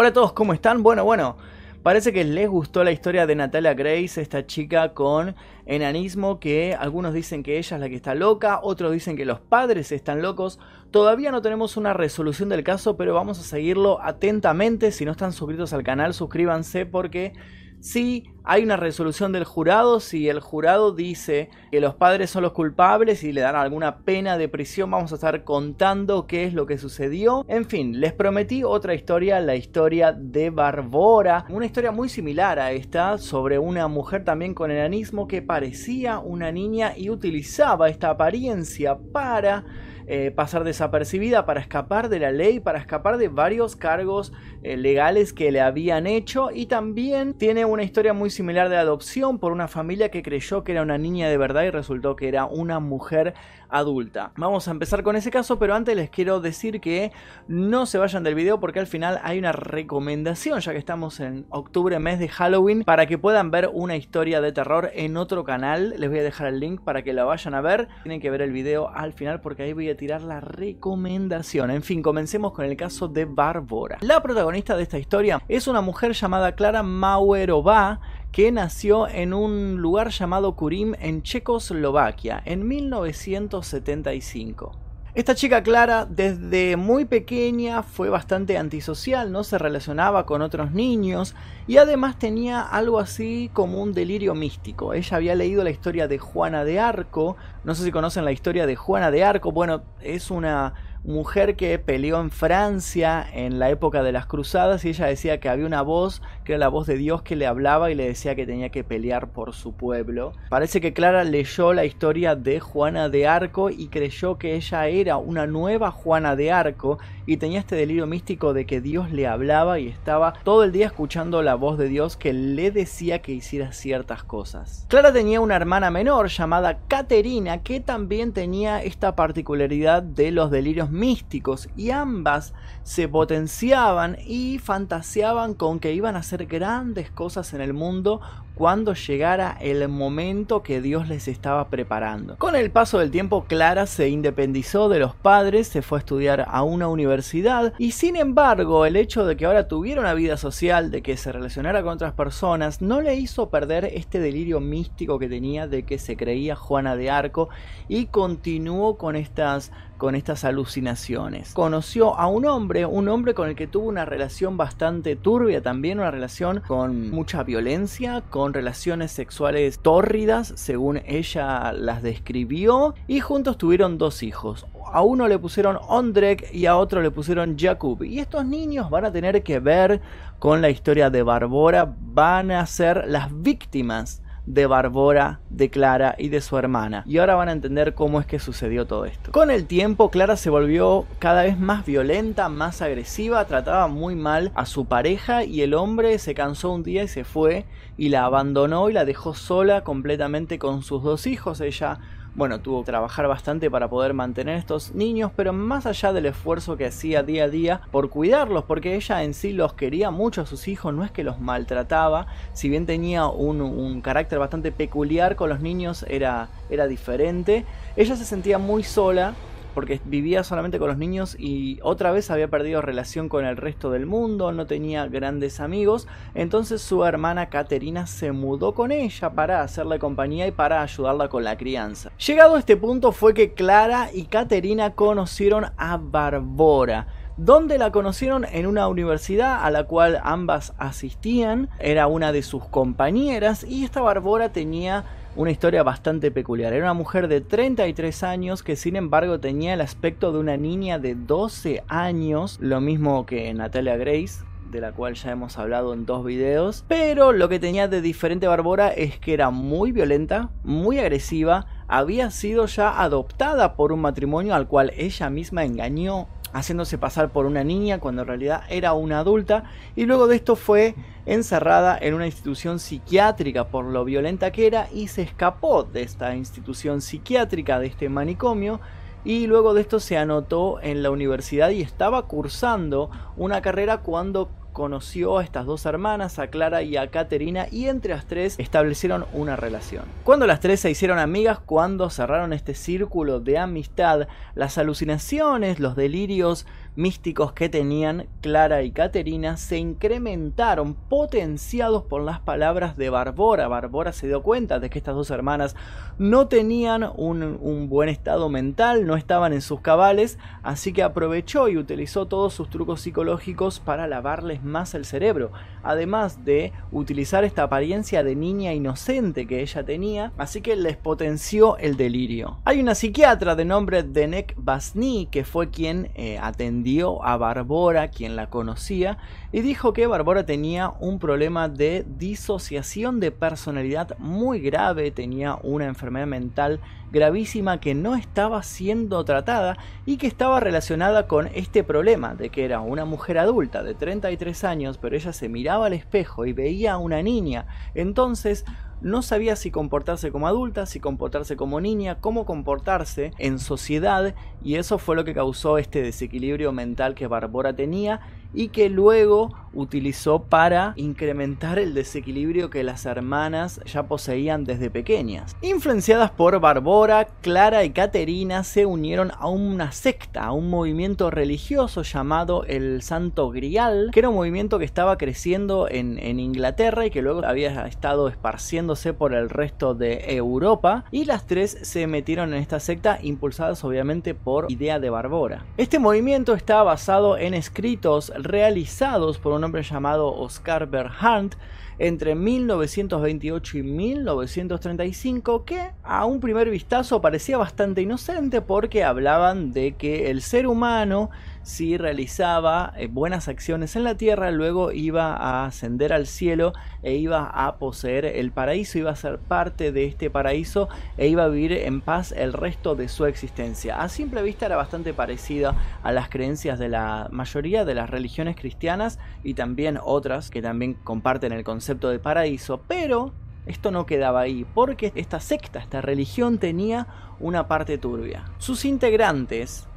Hola a todos, ¿cómo están? Bueno, bueno, parece que les gustó la historia de Natalia Grace, esta chica con enanismo que algunos dicen que ella es la que está loca, otros dicen que los padres están locos. Todavía no tenemos una resolución del caso, pero vamos a seguirlo atentamente. Si no están suscritos al canal, suscríbanse porque si hay una resolución del jurado, si el jurado dice que los padres son los culpables y le dan alguna pena de prisión, vamos a estar contando qué es lo que sucedió. En fin, les prometí otra historia, la historia de Barbora, una historia muy similar a esta sobre una mujer también con enanismo que parecía una niña y utilizaba esta apariencia para eh, pasar desapercibida, para escapar de la ley, para escapar de varios cargos eh, legales que le habían hecho y también tiene una historia muy similar de adopción por una familia que creyó que era una niña de verdad y resultó que era una mujer adulta. Vamos a empezar con ese caso, pero antes les quiero decir que no se vayan del video porque al final hay una recomendación, ya que estamos en octubre, mes de Halloween, para que puedan ver una historia de terror en otro canal. Les voy a dejar el link para que la vayan a ver. Tienen que ver el video al final porque ahí voy a tirar la recomendación. En fin, comencemos con el caso de Bárbara. La protagonista de esta historia es una mujer llamada Clara Mauerová que nació en un lugar llamado Kurim en Checoslovaquia en 1975. Esta chica Clara desde muy pequeña fue bastante antisocial, no se relacionaba con otros niños y además tenía algo así como un delirio místico. Ella había leído la historia de Juana de Arco, no sé si conocen la historia de Juana de Arco, bueno, es una mujer que peleó en Francia en la época de las cruzadas y ella decía que había una voz, que era la voz de Dios que le hablaba y le decía que tenía que pelear por su pueblo. Parece que Clara leyó la historia de Juana de Arco y creyó que ella era una nueva Juana de Arco y tenía este delirio místico de que Dios le hablaba y estaba todo el día escuchando la voz de Dios que le decía que hiciera ciertas cosas. Clara tenía una hermana menor llamada Caterina que también tenía esta particularidad de los delirios místicos y ambas se potenciaban y fantaseaban con que iban a hacer grandes cosas en el mundo cuando llegara el momento que Dios les estaba preparando. Con el paso del tiempo, Clara se independizó de los padres, se fue a estudiar a una universidad y sin embargo el hecho de que ahora tuviera una vida social, de que se relacionara con otras personas, no le hizo perder este delirio místico que tenía de que se creía Juana de Arco y continuó con estas con estas alucinaciones. Conoció a un hombre, un hombre con el que tuvo una relación bastante turbia también, una relación con mucha violencia, con relaciones sexuales tórridas, según ella las describió, y juntos tuvieron dos hijos. A uno le pusieron Ondrek y a otro le pusieron Jakub. Y estos niños van a tener que ver con la historia de Barbora, van a ser las víctimas de Barbora, de Clara y de su hermana. Y ahora van a entender cómo es que sucedió todo esto. Con el tiempo, Clara se volvió cada vez más violenta, más agresiva, trataba muy mal a su pareja y el hombre se cansó un día y se fue y la abandonó y la dejó sola completamente con sus dos hijos. Ella bueno, tuvo que trabajar bastante para poder mantener estos niños, pero más allá del esfuerzo que hacía día a día por cuidarlos, porque ella en sí los quería mucho a sus hijos, no es que los maltrataba, si bien tenía un, carácter bastante peculiar con los niños, era, era diferente, ella se sentía muy sola porque vivía solamente con los niños y otra vez había perdido relación con el resto del mundo, no tenía grandes amigos, entonces su hermana Caterina se mudó con ella para hacerle compañía y para ayudarla con la crianza. Llegado a este punto fue que Clara y Caterina conocieron a Barbora donde la conocieron en una universidad a la cual ambas asistían, era una de sus compañeras y esta Barbora tenía una historia bastante peculiar. Era una mujer de 33 años que sin embargo tenía el aspecto de una niña de 12 años, lo mismo que Natalia Grace, de la cual ya hemos hablado en dos videos. Pero lo que tenía de diferente Barbora es que era muy violenta, muy agresiva, había sido ya adoptada por un matrimonio al cual ella misma engañó haciéndose pasar por una niña cuando en realidad era una adulta y luego de esto fue encerrada en una institución psiquiátrica por lo violenta que era y se escapó de esta institución psiquiátrica, de este manicomio y luego de esto se anotó en la universidad y estaba cursando una carrera cuando conoció a estas dos hermanas, a Clara y a Caterina, y entre las tres establecieron una relación. Cuando las tres se hicieron amigas, cuando cerraron este círculo de amistad, las alucinaciones, los delirios místicos que tenían Clara y Caterina se incrementaron, potenciados por las palabras de Barbora. Barbora se dio cuenta de que estas dos hermanas no tenían un, buen estado mental, no estaban en sus cabales, así que aprovechó y utilizó todos sus trucos psicológicos para lavarles más el cerebro, además de utilizar esta apariencia de niña inocente que ella tenía, así que les potenció el delirio. Hay una psiquiatra de nombre Denek Basni que fue quien eh, atendió a Barbora, quien la conocía, y dijo que Barbora tenía un problema de disociación de personalidad muy grave, tenía una enfermedad mental gravísima que no estaba siendo tratada y que estaba relacionada con este problema de que era una mujer adulta de 33 años, pero ella se miraba al espejo y veía a una niña. Entonces, no sabía si comportarse como adulta, si comportarse como niña, cómo comportarse en sociedad y eso fue lo que causó este desequilibrio mental que Barbora tenía y que luego utilizó para incrementar el desequilibrio que las hermanas ya poseían desde pequeñas. Influenciadas por Barbora, Clara y Caterina se unieron a una secta, a un movimiento religioso llamado el Santo Grial, que era un movimiento que estaba creciendo en, Inglaterra y que luego había estado esparciéndose por el resto de Europa y las tres se metieron en esta secta impulsadas obviamente por idea de Barbora. Este movimiento está basado en escritos realizados por un hombre llamado Oscar Berhardt entre 1928 y 1935 que a un primer vistazo parecía bastante inocente porque hablaban de que el ser humano si realizaba eh, buenas acciones en la tierra, luego iba a ascender al cielo e iba a poseer el paraíso, iba a ser parte de este paraíso e iba a vivir en paz el resto de su existencia. A simple vista era bastante parecida a las creencias de la mayoría de las religiones cristianas y también otras que también comparten el concepto de paraíso, pero esto no quedaba ahí, porque esta secta, esta religión tenía una parte turbia. Sus integrantes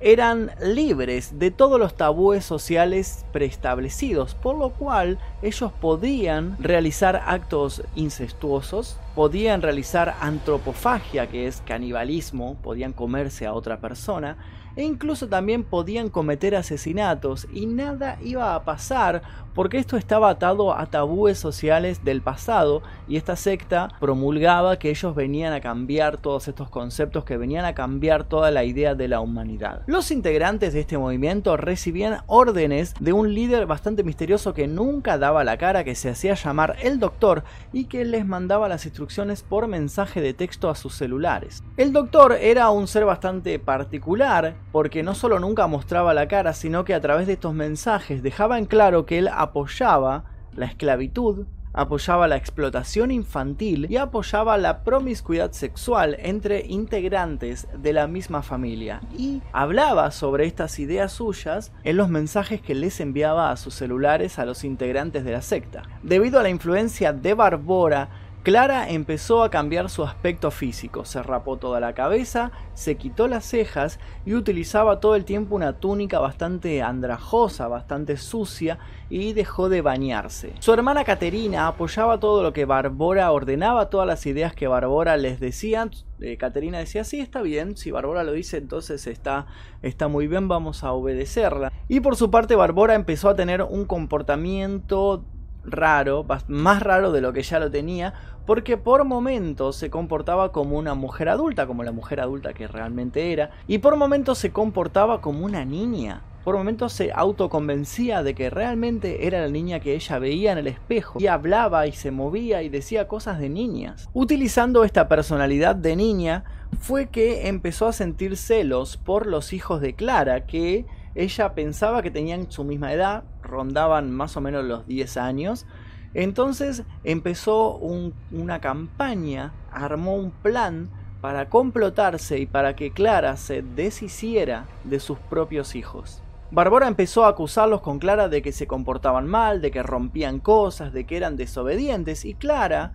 eran libres de todos los tabúes sociales preestablecidos, por lo cual ellos podían realizar actos incestuosos, podían realizar antropofagia, que es canibalismo, podían comerse a otra persona, e incluso también podían cometer asesinatos y nada iba a pasar porque esto estaba atado a tabúes sociales del pasado y esta secta promulgaba que ellos venían a cambiar todos estos conceptos, que venían a cambiar toda la idea de la humanidad. Los integrantes de este movimiento recibían órdenes de un líder bastante misterioso que nunca daba la cara, que se hacía llamar el doctor y que les mandaba las instrucciones por mensaje de texto a sus celulares. El doctor era un ser bastante particular porque no solo nunca mostraba la cara, sino que a través de estos mensajes dejaba en claro que él apoyaba la esclavitud, apoyaba la explotación infantil y apoyaba la promiscuidad sexual entre integrantes de la misma familia. Y hablaba sobre estas ideas suyas en los mensajes que les enviaba a sus celulares a los integrantes de la secta. Debido a la influencia de Barbora, Clara empezó a cambiar su aspecto físico, se rapó toda la cabeza, se quitó las cejas y utilizaba todo el tiempo una túnica bastante andrajosa, bastante sucia y dejó de bañarse. Su hermana Caterina apoyaba todo lo que Barbora ordenaba, todas las ideas que Barbora les decía. Eh, Caterina decía, sí, está bien, si Barbora lo dice entonces está, está muy bien, vamos a obedecerla. Y por su parte Barbora empezó a tener un comportamiento raro, más raro de lo que ya lo tenía, porque por momentos se comportaba como una mujer adulta, como la mujer adulta que realmente era, y por momentos se comportaba como una niña. Por momentos se autoconvencía de que realmente era la niña que ella veía en el espejo y hablaba y se movía y decía cosas de niñas. Utilizando esta personalidad de niña fue que empezó a sentir celos por los hijos de Clara que ella pensaba que tenían su misma edad, rondaban más o menos los 10 años. Entonces empezó una campaña, armó un plan para complotarse y para que Clara se deshiciera de sus propios hijos. Barbora empezó a acusarlos con Clara de que se comportaban mal, de que rompían cosas, de que eran desobedientes y Clara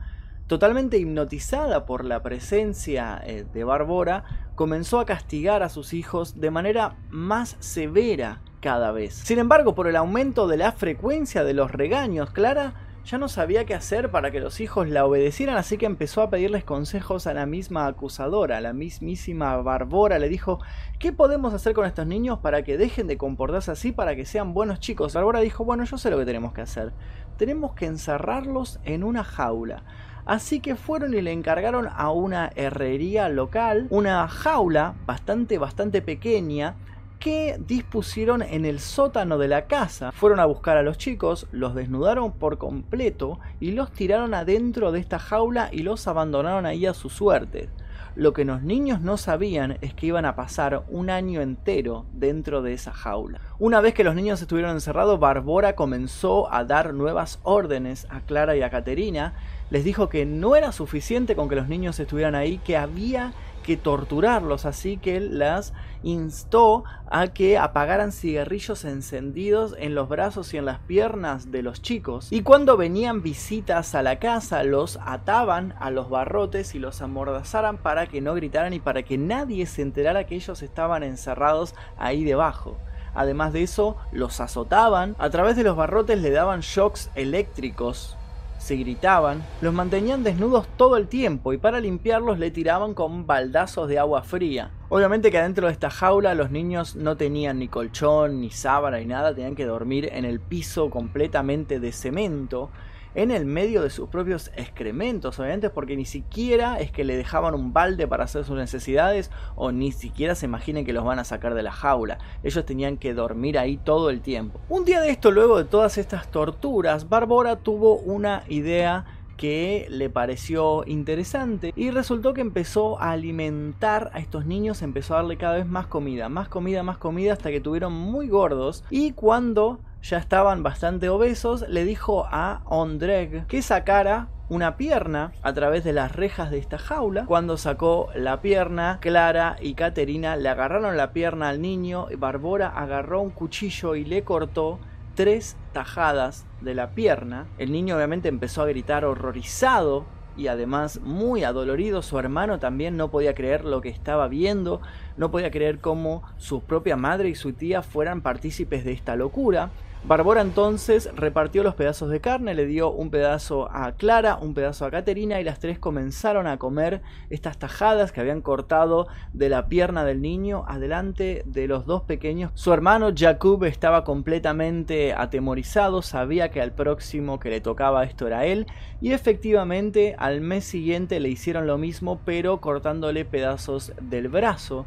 Totalmente hipnotizada por la presencia eh, de Barbora, comenzó a castigar a sus hijos de manera más severa cada vez. Sin embargo, por el aumento de la frecuencia de los regaños, Clara ya no sabía qué hacer para que los hijos la obedecieran, así que empezó a pedirles consejos a la misma acusadora, a la mismísima Barbora. Le dijo, ¿qué podemos hacer con estos niños para que dejen de comportarse así, para que sean buenos chicos? Barbora dijo, bueno, yo sé lo que tenemos que hacer. Tenemos que encerrarlos en una jaula. Así que fueron y le encargaron a una herrería local una jaula bastante, bastante pequeña que dispusieron en el sótano de la casa. Fueron a buscar a los chicos, los desnudaron por completo y los tiraron adentro de esta jaula y los abandonaron ahí a su suerte. Lo que los niños no sabían es que iban a pasar un año entero dentro de esa jaula. Una vez que los niños estuvieron encerrados, Barbora comenzó a dar nuevas órdenes a Clara y a Caterina. Les dijo que no era suficiente con que los niños estuvieran ahí, que había que torturarlos, así que las instó a que apagaran cigarrillos encendidos en los brazos y en las piernas de los chicos. Y cuando venían visitas a la casa, los ataban a los barrotes y los amordazaran para que no gritaran y para que nadie se enterara que ellos estaban encerrados ahí debajo. Además de eso, los azotaban, a través de los barrotes le daban shocks eléctricos se gritaban, los mantenían desnudos todo el tiempo y para limpiarlos le tiraban con baldazos de agua fría. Obviamente que adentro de esta jaula los niños no tenían ni colchón, ni sábana, ni nada, tenían que dormir en el piso completamente de cemento en el medio de sus propios excrementos, obviamente, porque ni siquiera es que le dejaban un balde para hacer sus necesidades o ni siquiera se imaginen que los van a sacar de la jaula. Ellos tenían que dormir ahí todo el tiempo. Un día de esto, luego de todas estas torturas, Bárbara tuvo una idea que le pareció interesante y resultó que empezó a alimentar a estos niños, empezó a darle cada vez más comida, más comida, más comida hasta que tuvieron muy gordos y cuando ya estaban bastante obesos, le dijo a Ondreg que sacara una pierna a través de las rejas de esta jaula. Cuando sacó la pierna, Clara y Caterina le agarraron la pierna al niño y Barbora agarró un cuchillo y le cortó tres tajadas de la pierna. El niño obviamente empezó a gritar horrorizado y además muy adolorido. Su hermano también no podía creer lo que estaba viendo, no podía creer cómo su propia madre y su tía fueran partícipes de esta locura. Barbora entonces repartió los pedazos de carne, le dio un pedazo a Clara, un pedazo a Caterina y las tres comenzaron a comer estas tajadas que habían cortado de la pierna del niño adelante de los dos pequeños. Su hermano Jacob estaba completamente atemorizado, sabía que al próximo que le tocaba esto era él y efectivamente al mes siguiente le hicieron lo mismo pero cortándole pedazos del brazo.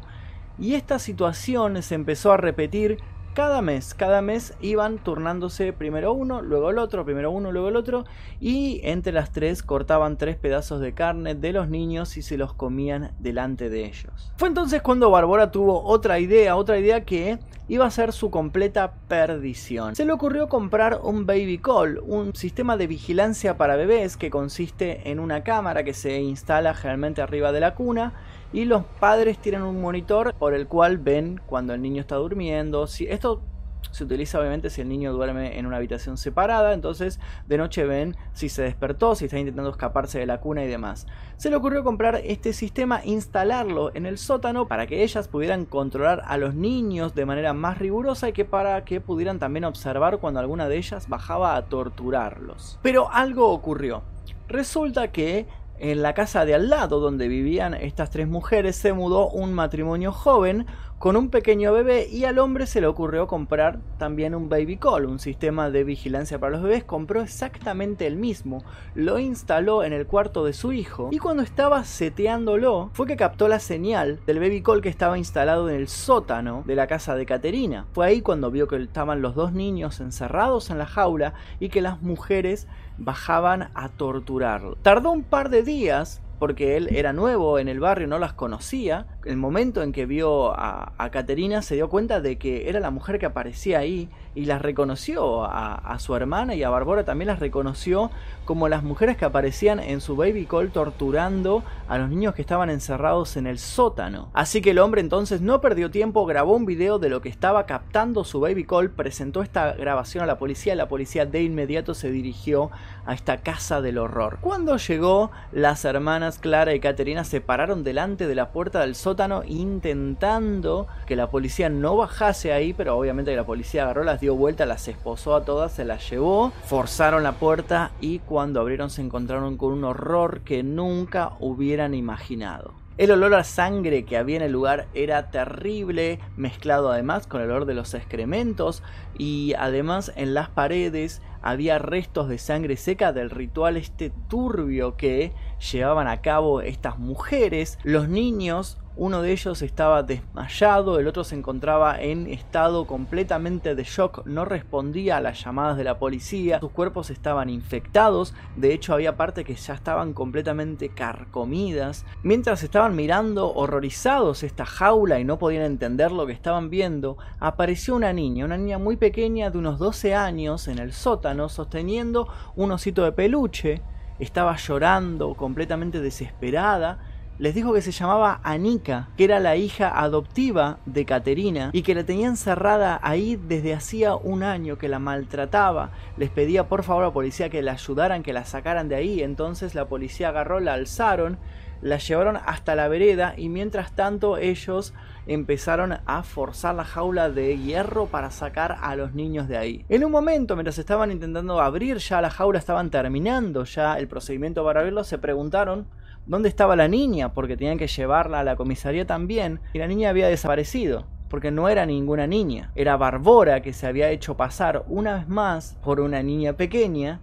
Y esta situación se empezó a repetir cada mes, cada mes iban turnándose primero uno, luego el otro, primero uno, luego el otro, y entre las tres cortaban tres pedazos de carne de los niños y se los comían delante de ellos. Fue entonces cuando Barbora tuvo otra idea, otra idea que iba a ser su completa perdición. Se le ocurrió comprar un baby call, un sistema de vigilancia para bebés que consiste en una cámara que se instala generalmente arriba de la cuna y los padres tienen un monitor por el cual ven cuando el niño está durmiendo. Esto se utiliza obviamente si el niño duerme en una habitación separada, entonces de noche ven si se despertó, si está intentando escaparse de la cuna y demás. Se le ocurrió comprar este sistema, instalarlo en el sótano para que ellas pudieran controlar a los niños de manera más rigurosa y que para que pudieran también observar cuando alguna de ellas bajaba a torturarlos. Pero algo ocurrió. Resulta que en la casa de al lado donde vivían estas tres mujeres se mudó un matrimonio joven con un pequeño bebé y al hombre se le ocurrió comprar también un baby call, un sistema de vigilancia para los bebés, compró exactamente el mismo, lo instaló en el cuarto de su hijo y cuando estaba seteándolo fue que captó la señal del baby call que estaba instalado en el sótano de la casa de Caterina. Fue ahí cuando vio que estaban los dos niños encerrados en la jaula y que las mujeres bajaban a torturarlo. Tardó un par de días porque él era nuevo en el barrio, no las conocía. El momento en que vio a, a Caterina se dio cuenta de que era la mujer que aparecía ahí y las reconoció a, su hermana y a Barbora también las reconoció como las mujeres que aparecían en su baby call torturando a los niños que estaban encerrados en el sótano. Así que el hombre entonces no perdió tiempo, grabó un video de lo que estaba captando su baby call, presentó esta grabación a la policía, la policía de inmediato se dirigió a esta casa del horror. Cuando llegó, las hermanas Clara y Caterina se pararon delante de la puerta del sótano intentando que la policía no bajase ahí, pero obviamente la policía agarró, las dio vuelta, las esposó a todas, se las llevó, forzaron la puerta y cuando abrieron se encontraron con un horror que nunca hubieran imaginado. El olor a sangre que había en el lugar era terrible, mezclado además con el olor de los excrementos y además en las paredes había restos de sangre seca del ritual este turbio que llevaban a cabo estas mujeres. Los niños uno de ellos estaba desmayado, el otro se encontraba en estado completamente de shock, no respondía a las llamadas de la policía, sus cuerpos estaban infectados, de hecho había partes que ya estaban completamente carcomidas. Mientras estaban mirando horrorizados esta jaula y no podían entender lo que estaban viendo, apareció una niña, una niña muy pequeña de unos 12 años en el sótano sosteniendo un osito de peluche, estaba llorando completamente desesperada les dijo que se llamaba Anika, que era la hija adoptiva de Caterina y que la tenía encerrada ahí desde hacía un año, que la maltrataba. Les pedía por favor a la policía que la ayudaran, que la sacaran de ahí. Entonces la policía agarró, la alzaron, la llevaron hasta la vereda y mientras tanto ellos empezaron a forzar la jaula de hierro para sacar a los niños de ahí. En un momento, mientras estaban intentando abrir ya la jaula, estaban terminando ya el procedimiento para abrirlo, se preguntaron dónde estaba la niña, porque tenían que llevarla a la comisaría también, y la niña había desaparecido. Porque no era ninguna niña, era Barbora que se había hecho pasar una vez más por una niña pequeña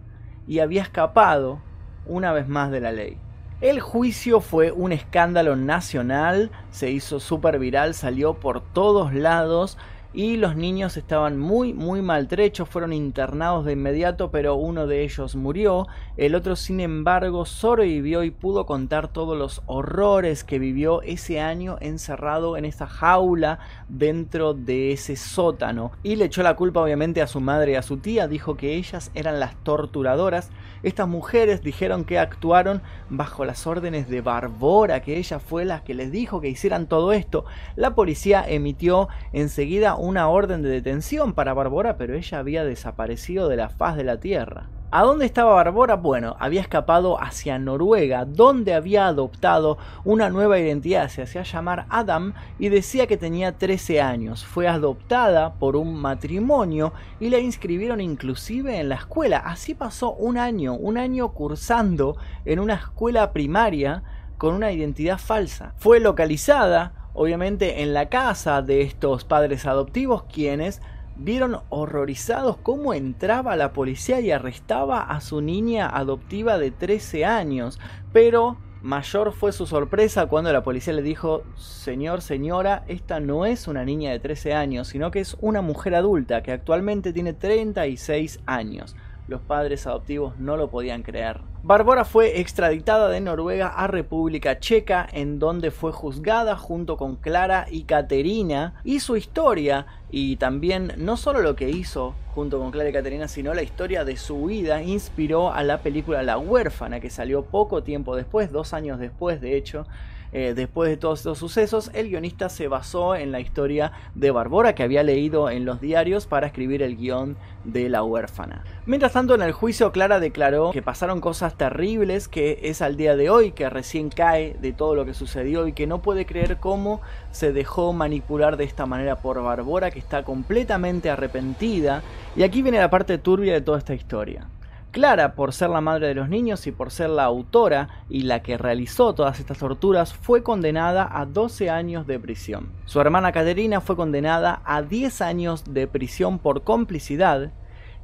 y había escapado una vez más de la ley. El juicio fue un escándalo nacional, se hizo súper viral, salió por todos lados y los niños estaban muy muy maltrechos, fueron internados de inmediato, pero uno de ellos murió, el otro sin embargo sobrevivió y pudo contar todos los horrores que vivió ese año encerrado en esa jaula dentro de ese sótano. Y le echó la culpa obviamente a su madre y a su tía, dijo que ellas eran las torturadoras, estas mujeres dijeron que actuaron bajo las órdenes de Barbora, que ella fue la que les dijo que hicieran todo esto. La policía emitió enseguida una orden de detención para Barbora, pero ella había desaparecido de la faz de la tierra. ¿A dónde estaba Barbora? Bueno, había escapado hacia Noruega, donde había adoptado una nueva identidad, se hacía llamar Adam y decía que tenía 13 años. Fue adoptada por un matrimonio y la inscribieron inclusive en la escuela. Así pasó un año, un año cursando en una escuela primaria con una identidad falsa. Fue localizada, obviamente, en la casa de estos padres adoptivos quienes vieron horrorizados cómo entraba la policía y arrestaba a su niña adoptiva de 13 años. Pero mayor fue su sorpresa cuando la policía le dijo, señor, señora, esta no es una niña de 13 años, sino que es una mujer adulta que actualmente tiene 36 años. Los padres adoptivos no lo podían creer. Barbora fue extraditada de Noruega a República Checa, en donde fue juzgada junto con Clara y Caterina, y su historia, y también no solo lo que hizo junto con Clara y Caterina, sino la historia de su vida, inspiró a la película La huérfana, que salió poco tiempo después, dos años después de hecho, eh, después de todos estos sucesos, el guionista se basó en la historia de Barbora que había leído en los diarios para escribir el guion de La huérfana. Mientras tanto, en el juicio, Clara declaró que pasaron cosas terribles, que es al día de hoy, que recién cae de todo lo que sucedió y que no puede creer cómo se dejó manipular de esta manera por Barbora, que está completamente arrepentida. Y aquí viene la parte turbia de toda esta historia. Clara, por ser la madre de los niños y por ser la autora y la que realizó todas estas torturas, fue condenada a 12 años de prisión. Su hermana Caterina fue condenada a 10 años de prisión por complicidad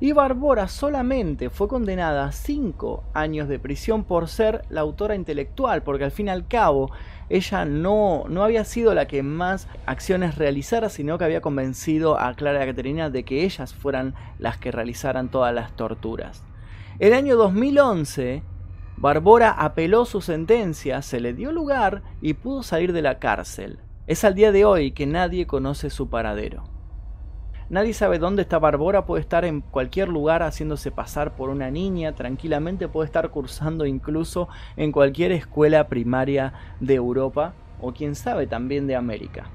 y Barbora solamente fue condenada a 5 años de prisión por ser la autora intelectual, porque al fin y al cabo ella no, no había sido la que más acciones realizara, sino que había convencido a Clara y a Caterina de que ellas fueran las que realizaran todas las torturas. El año 2011, Barbora apeló su sentencia, se le dio lugar y pudo salir de la cárcel. Es al día de hoy que nadie conoce su paradero. Nadie sabe dónde está Barbora, puede estar en cualquier lugar haciéndose pasar por una niña, tranquilamente puede estar cursando incluso en cualquier escuela primaria de Europa o quién sabe también de América.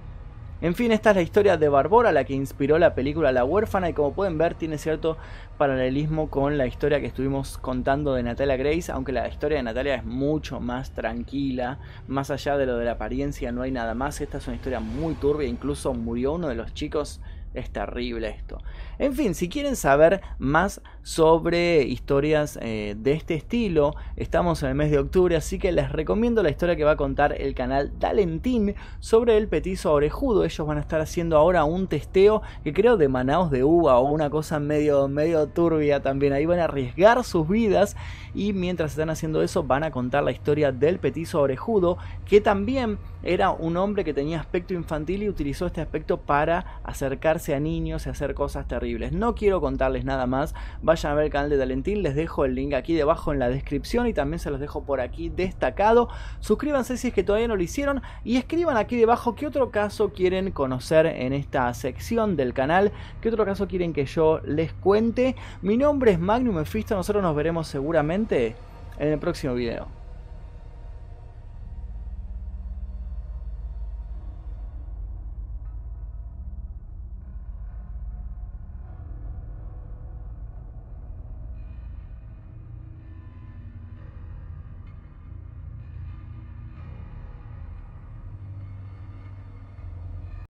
En fin, esta es la historia de Barbora, la que inspiró la película La huérfana y como pueden ver tiene cierto paralelismo con la historia que estuvimos contando de Natalia Grace, aunque la historia de Natalia es mucho más tranquila, más allá de lo de la apariencia no hay nada más, esta es una historia muy turbia, incluso murió uno de los chicos. Es terrible esto. En fin, si quieren saber más sobre historias eh, de este estilo, estamos en el mes de octubre, así que les recomiendo la historia que va a contar el canal Talentín sobre el petizo orejudo. Ellos van a estar haciendo ahora un testeo que creo de manaos de uva o una cosa medio, medio turbia también. Ahí van a arriesgar sus vidas y mientras están haciendo eso van a contar la historia del petizo orejudo que también era un hombre que tenía aspecto infantil y utilizó este aspecto para acercarse a niños y hacer cosas terribles. No quiero contarles nada más, vayan a ver el canal de Talentín, les dejo el link aquí debajo en la descripción y también se los dejo por aquí destacado. Suscríbanse si es que todavía no lo hicieron y escriban aquí debajo qué otro caso quieren conocer en esta sección del canal, qué otro caso quieren que yo les cuente. Mi nombre es Magnum Mephisto, nosotros nos veremos seguramente en el próximo video.